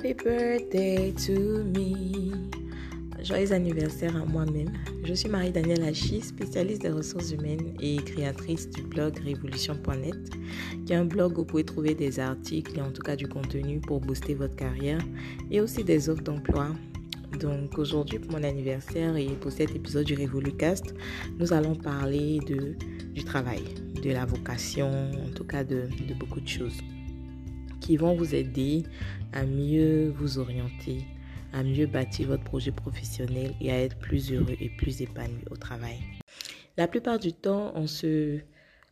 Happy birthday to me. Joyeux anniversaire à moi-même. Je suis Marie-Danielle Hachi, spécialiste des ressources humaines et créatrice du blog révolution.net, qui est un blog où vous pouvez trouver des articles et en tout cas du contenu pour booster votre carrière et aussi des offres d'emploi. Donc aujourd'hui pour mon anniversaire et pour cet épisode du Révolucast, nous allons parler de, du travail, de la vocation, en tout cas de, de beaucoup de choses qui vont vous aider à mieux vous orienter, à mieux bâtir votre projet professionnel et à être plus heureux et plus épanoui au travail. La plupart du temps, on se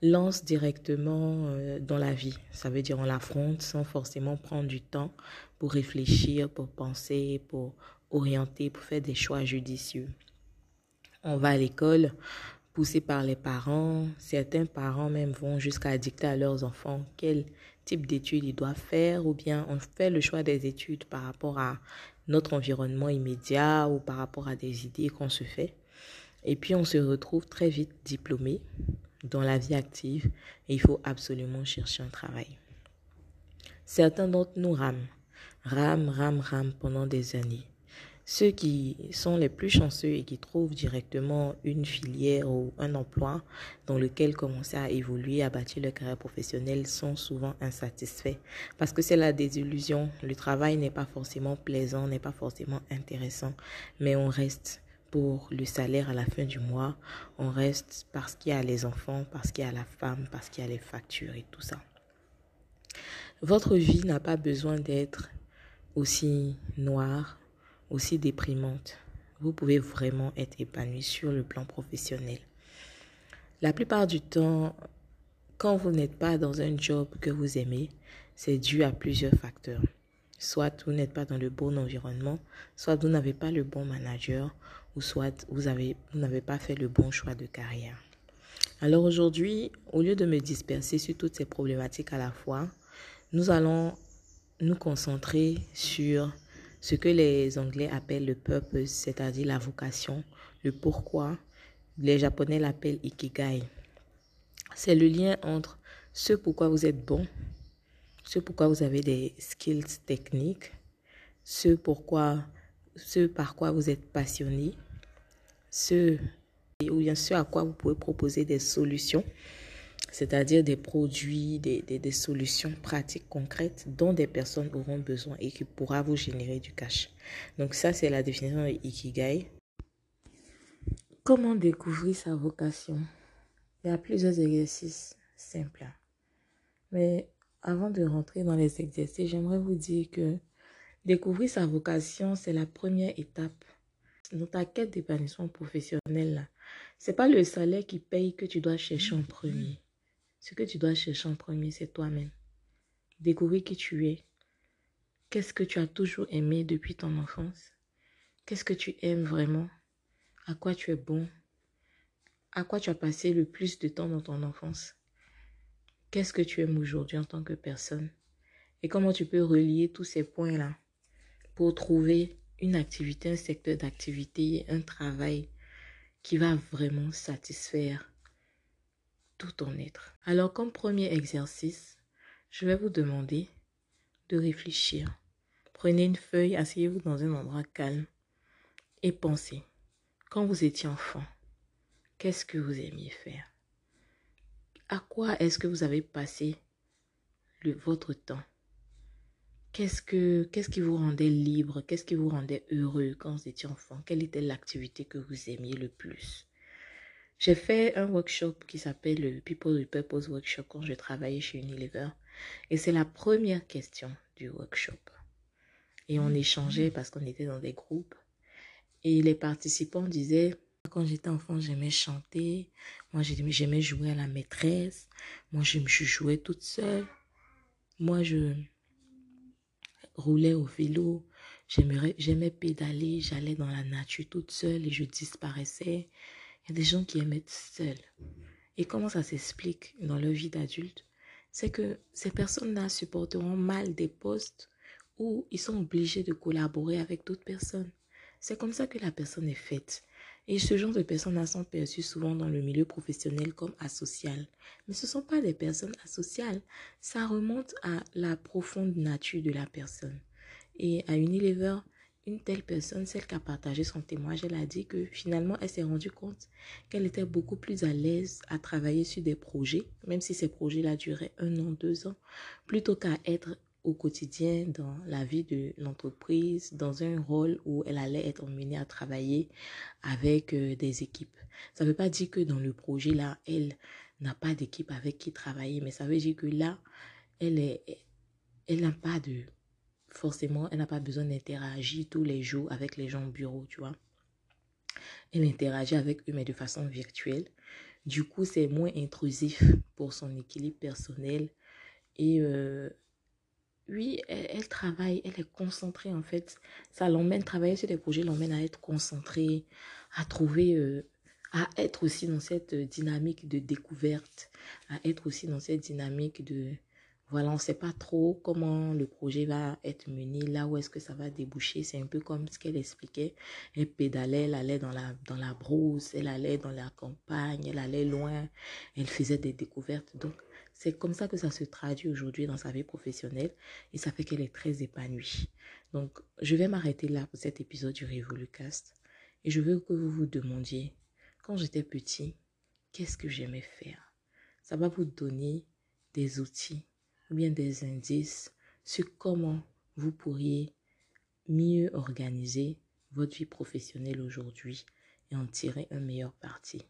lance directement euh, dans la vie. Ça veut dire on l'affronte sans forcément prendre du temps pour réfléchir, pour penser, pour orienter, pour faire des choix judicieux. On va à l'école, poussé par les parents. Certains parents même vont jusqu'à dicter à leurs enfants quel type d'études ils doivent faire? Ou bien on fait le choix des études par rapport à notre environnement immédiat ou par rapport à des idées qu'on se fait? Et puis on se retrouve très vite diplômé dans la vie active et il faut absolument chercher un travail. Certains d'entre nous rament, rament, rament, rament pendant des années. Ceux qui sont les plus chanceux et qui trouvent directement une filière ou un emploi dans lequel commencer à évoluer, à bâtir leur carrière professionnelle sont souvent insatisfaits parce que c'est la désillusion. Le travail n'est pas forcément plaisant, n'est pas forcément intéressant, mais on reste pour le salaire à la fin du mois. On reste parce qu'il y a les enfants, parce qu'il y a la femme, parce qu'il y a les factures et tout ça. Votre vie n'a pas besoin d'être aussi noire, aussi déprimante, vous pouvez vraiment être épanoui sur le plan professionnel. La plupart du temps, quand vous n'êtes pas dans un job que vous aimez, c'est dû à plusieurs facteurs. Soit vous n'êtes pas dans le bon environnement, soit vous n'avez pas le bon manager, ou soit vous avez vous n'avez pas fait le bon choix de carrière. Alors aujourd'hui, au lieu de me disperser sur toutes ces problématiques à la fois, nous allons nous concentrer sur ce que les Anglais appellent le purpose, c'est-à-dire la vocation, le pourquoi. Les Japonais l'appellent ikigai. C'est le lien entre ce pourquoi vous êtes bon, ce pourquoi vous avez des skills techniques, ce pourquoi, ce par quoi vous êtes passionné, ce ou bien ce à quoi vous pouvez proposer des solutions c'est-à-dire des produits, des, des, solutions pratiques concrètes dont des personnes auront besoin et qui pourra vous générer du cash. Donc ça, c'est la définition de Ikigai. Comment découvrir sa vocation? Il y a plusieurs exercices simples. Mais avant de rentrer dans les exercices, j'aimerais vous dire que découvrir sa vocation, c'est la première étape dans ta quête d'épanouissement professionnel. Ce n'est pas le salaire qui paye que tu dois chercher en premier. Ce que tu dois chercher en premier, c'est toi-même. Découvrir qui tu es. Qu'est-ce que tu as toujours aimé depuis ton enfance? Qu'est-ce que tu aimes vraiment? À quoi tu es bon? À quoi tu as passé le plus de temps dans ton enfance? Qu'est-ce que tu aimes aujourd'hui en tant que personne? Et comment tu peux relier tous ces points-là pour trouver une activité, un secteur d'activité, un travail qui va vraiment satisfaire tout ton être. Alors comme premier exercice, je vais vous demander de réfléchir. Prenez une feuille, asseyez-vous dans un endroit calme et pensez. Quand vous étiez enfant, qu'est-ce que vous aimiez faire? À quoi est-ce que vous avez passé votre temps? Qu'est-ce que qu'est-ce qui vous rendait libre? Qu'est-ce qui vous rendait heureux quand vous étiez enfant? Quelle était l'activité que vous aimiez le plus? J'ai fait un workshop qui s'appelle le People with Purpose Workshop quand je travaillais chez Unilever. Et c'est la première question du workshop. Et on échangeait parce qu'on était dans des groupes. Et les participants disaient, quand j'étais enfant, j'aimais chanter. Moi, j'aimais jouer à la maîtresse. Moi, je me jouais toute seule. Moi, je roulais au vélo. J'aimais pédaler. J'allais dans la nature toute seule et je disparaissais. Il y a des gens qui aiment être seuls. Et comment ça s'explique dans leur vie d'adulte? C'est que ces personnes-là supporteront mal des postes où ils sont obligés de collaborer avec d'autres personnes. C'est comme ça que la personne est faite. Et ce genre de personnes-là sont perçues souvent dans le milieu professionnel comme asociales. Mais ce ne sont pas des personnes asociales. Ça remonte à la profonde nature de la personne. Et à Unilever, une telle personne, celle qui a partagé son témoignage, elle a dit que finalement, elle s'est rendue compte qu'elle était beaucoup plus à l'aise à travailler sur des projets, même si ces projets-là duraient un an, deux ans, plutôt qu'à être au quotidien dans la vie de l'entreprise, dans un rôle où elle allait être emmenée à travailler avec euh, des équipes. Ça ne veut pas dire que dans le projet-là, elle n'a pas d'équipe avec qui travailler, mais ça veut dire que là, elle elle n'a pas de forcément, elle n'a pas besoin d'interagir tous les jours avec les gens au bureau, tu vois. Elle interagit avec eux, mais de façon virtuelle. Du coup, c'est moins intrusif pour son équilibre personnel. Et euh, oui, elle, travaille, elle est concentrée en fait. Ça l'emmène, travailler sur des projets l'emmène à être concentrée, à trouver, euh, à être aussi dans cette dynamique de découverte, à être aussi dans cette dynamique de voilà, on ne sait pas trop comment le projet va être mené, là où est-ce que ça va déboucher. C'est un peu comme ce qu'elle expliquait. Elle pédalait, elle allait dans la, dans la brousse, elle allait dans la campagne, elle allait loin, elle faisait des découvertes. Donc, c'est comme ça que ça se traduit aujourd'hui dans sa vie professionnelle et ça fait qu'elle est très épanouie. Donc, je vais m'arrêter là pour cet épisode du Revolucast et je veux que vous vous demandiez, quand j'étais petit, qu'est-ce que j'aimais faire? Ça va vous donner des outils ou bien des indices sur comment vous pourriez mieux organiser votre vie professionnelle aujourd'hui et en tirer un meilleur parti.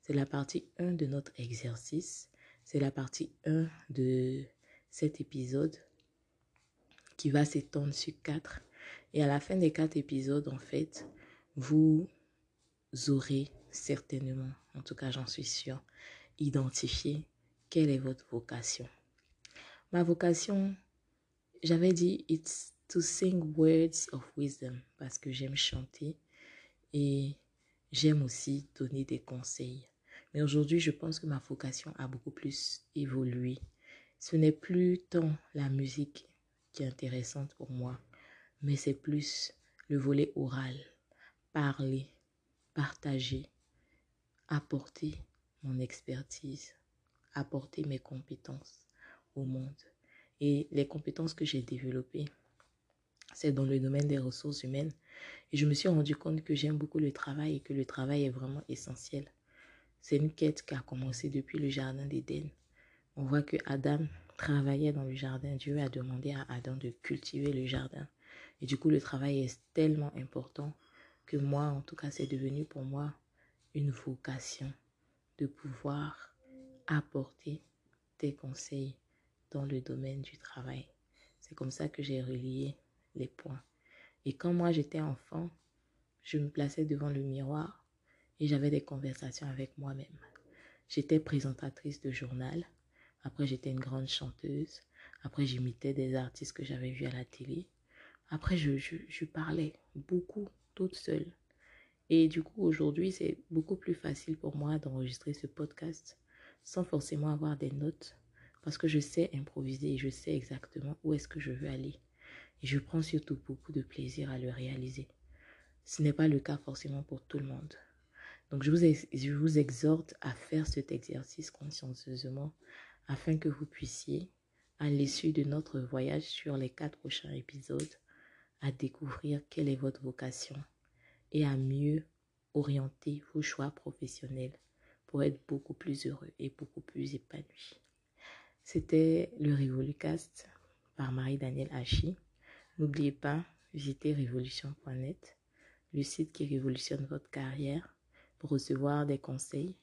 C'est la partie 1 de notre exercice. C'est la partie 1 de cet épisode qui va s'étendre sur 4. Et à la fin des 4 épisodes, en fait, vous aurez certainement, en tout cas j'en suis sûre, identifié quelle est votre vocation. Ma vocation, j'avais dit, it's to sing words of wisdom parce que j'aime chanter et j'aime aussi donner des conseils. Mais aujourd'hui, je pense que ma vocation a beaucoup plus évolué. Ce n'est plus tant la musique qui est intéressante pour moi, mais c'est plus le volet oral, parler, partager, apporter mon expertise, apporter mes compétences monde. Et les compétences que j'ai développées, c'est dans le domaine des ressources humaines. Et je me suis rendu compte que j'aime beaucoup le travail et que le travail est vraiment essentiel. C'est une quête qui a commencé depuis le jardin d'Éden. On voit que Adam travaillait dans le jardin. Dieu a demandé à Adam de cultiver le jardin. Et du coup, le travail est tellement important que moi, en tout cas, c'est devenu pour moi une vocation de pouvoir apporter des conseils dans le domaine du travail. C'est comme ça que j'ai relié les points. Et quand moi j'étais enfant, je me plaçais devant le miroir et j'avais des conversations avec moi-même. J'étais présentatrice de journal. Après, j'étais une grande chanteuse. Après, j'imitais des artistes que j'avais vus à la télé. Après, je, je, je parlais beaucoup toute seule. Et du coup, aujourd'hui, c'est beaucoup plus facile pour moi d'enregistrer ce podcast sans forcément avoir des notes parce que je sais improviser et je sais exactement où est-ce que je veux aller. Et je prends surtout beaucoup de plaisir à le réaliser. Ce n'est pas le cas forcément pour tout le monde. Donc je vous, exhorte à faire cet exercice consciencieusement afin que vous puissiez, à l'issue de notre voyage sur les quatre prochains épisodes, à découvrir quelle est votre vocation et à mieux orienter vos choix professionnels pour être beaucoup plus heureux et beaucoup plus épanoui. C'était le Revolucast par Marie-Danielle Hachi. N'oubliez pas, visitez révolution.net, le site qui révolutionne votre carrière pour recevoir des conseils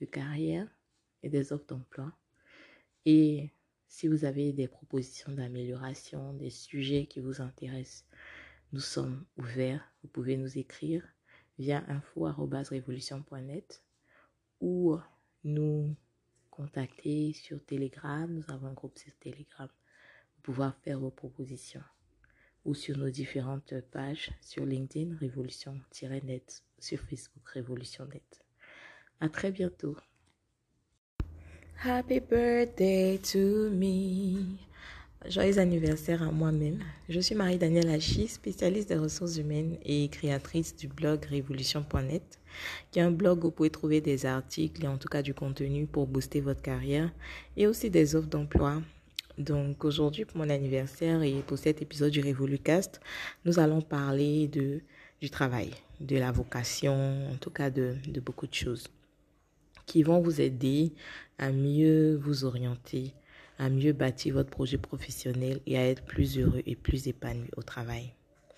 de carrière et des offres d'emploi. Et si vous avez des propositions d'amélioration, des sujets qui vous intéressent, nous sommes ouverts. Vous pouvez nous écrire via info.révolution.net ou nous contacter sur Telegram. Nous avons un groupe sur Telegram pour pouvoir faire vos propositions ou sur nos différentes pages sur LinkedIn Révolution-Net, sur Facebook Révolution-Net. À très bientôt. Happy birthday to me. Joyeux anniversaire à moi-même. Je suis Marie-Danielle Hachi, spécialiste des ressources humaines et créatrice du blog révolution.net, qui est un blog où vous pouvez trouver des articles et en tout cas du contenu pour booster votre carrière et aussi des offres d'emploi. Donc aujourd'hui, pour mon anniversaire et pour cet épisode du Révolucast, nous allons parler de, du travail, de la vocation, en tout cas de, de beaucoup de choses qui vont vous aider à mieux vous orienter à mieux bâtir votre projet professionnel et à être plus heureux et plus épanoui au travail.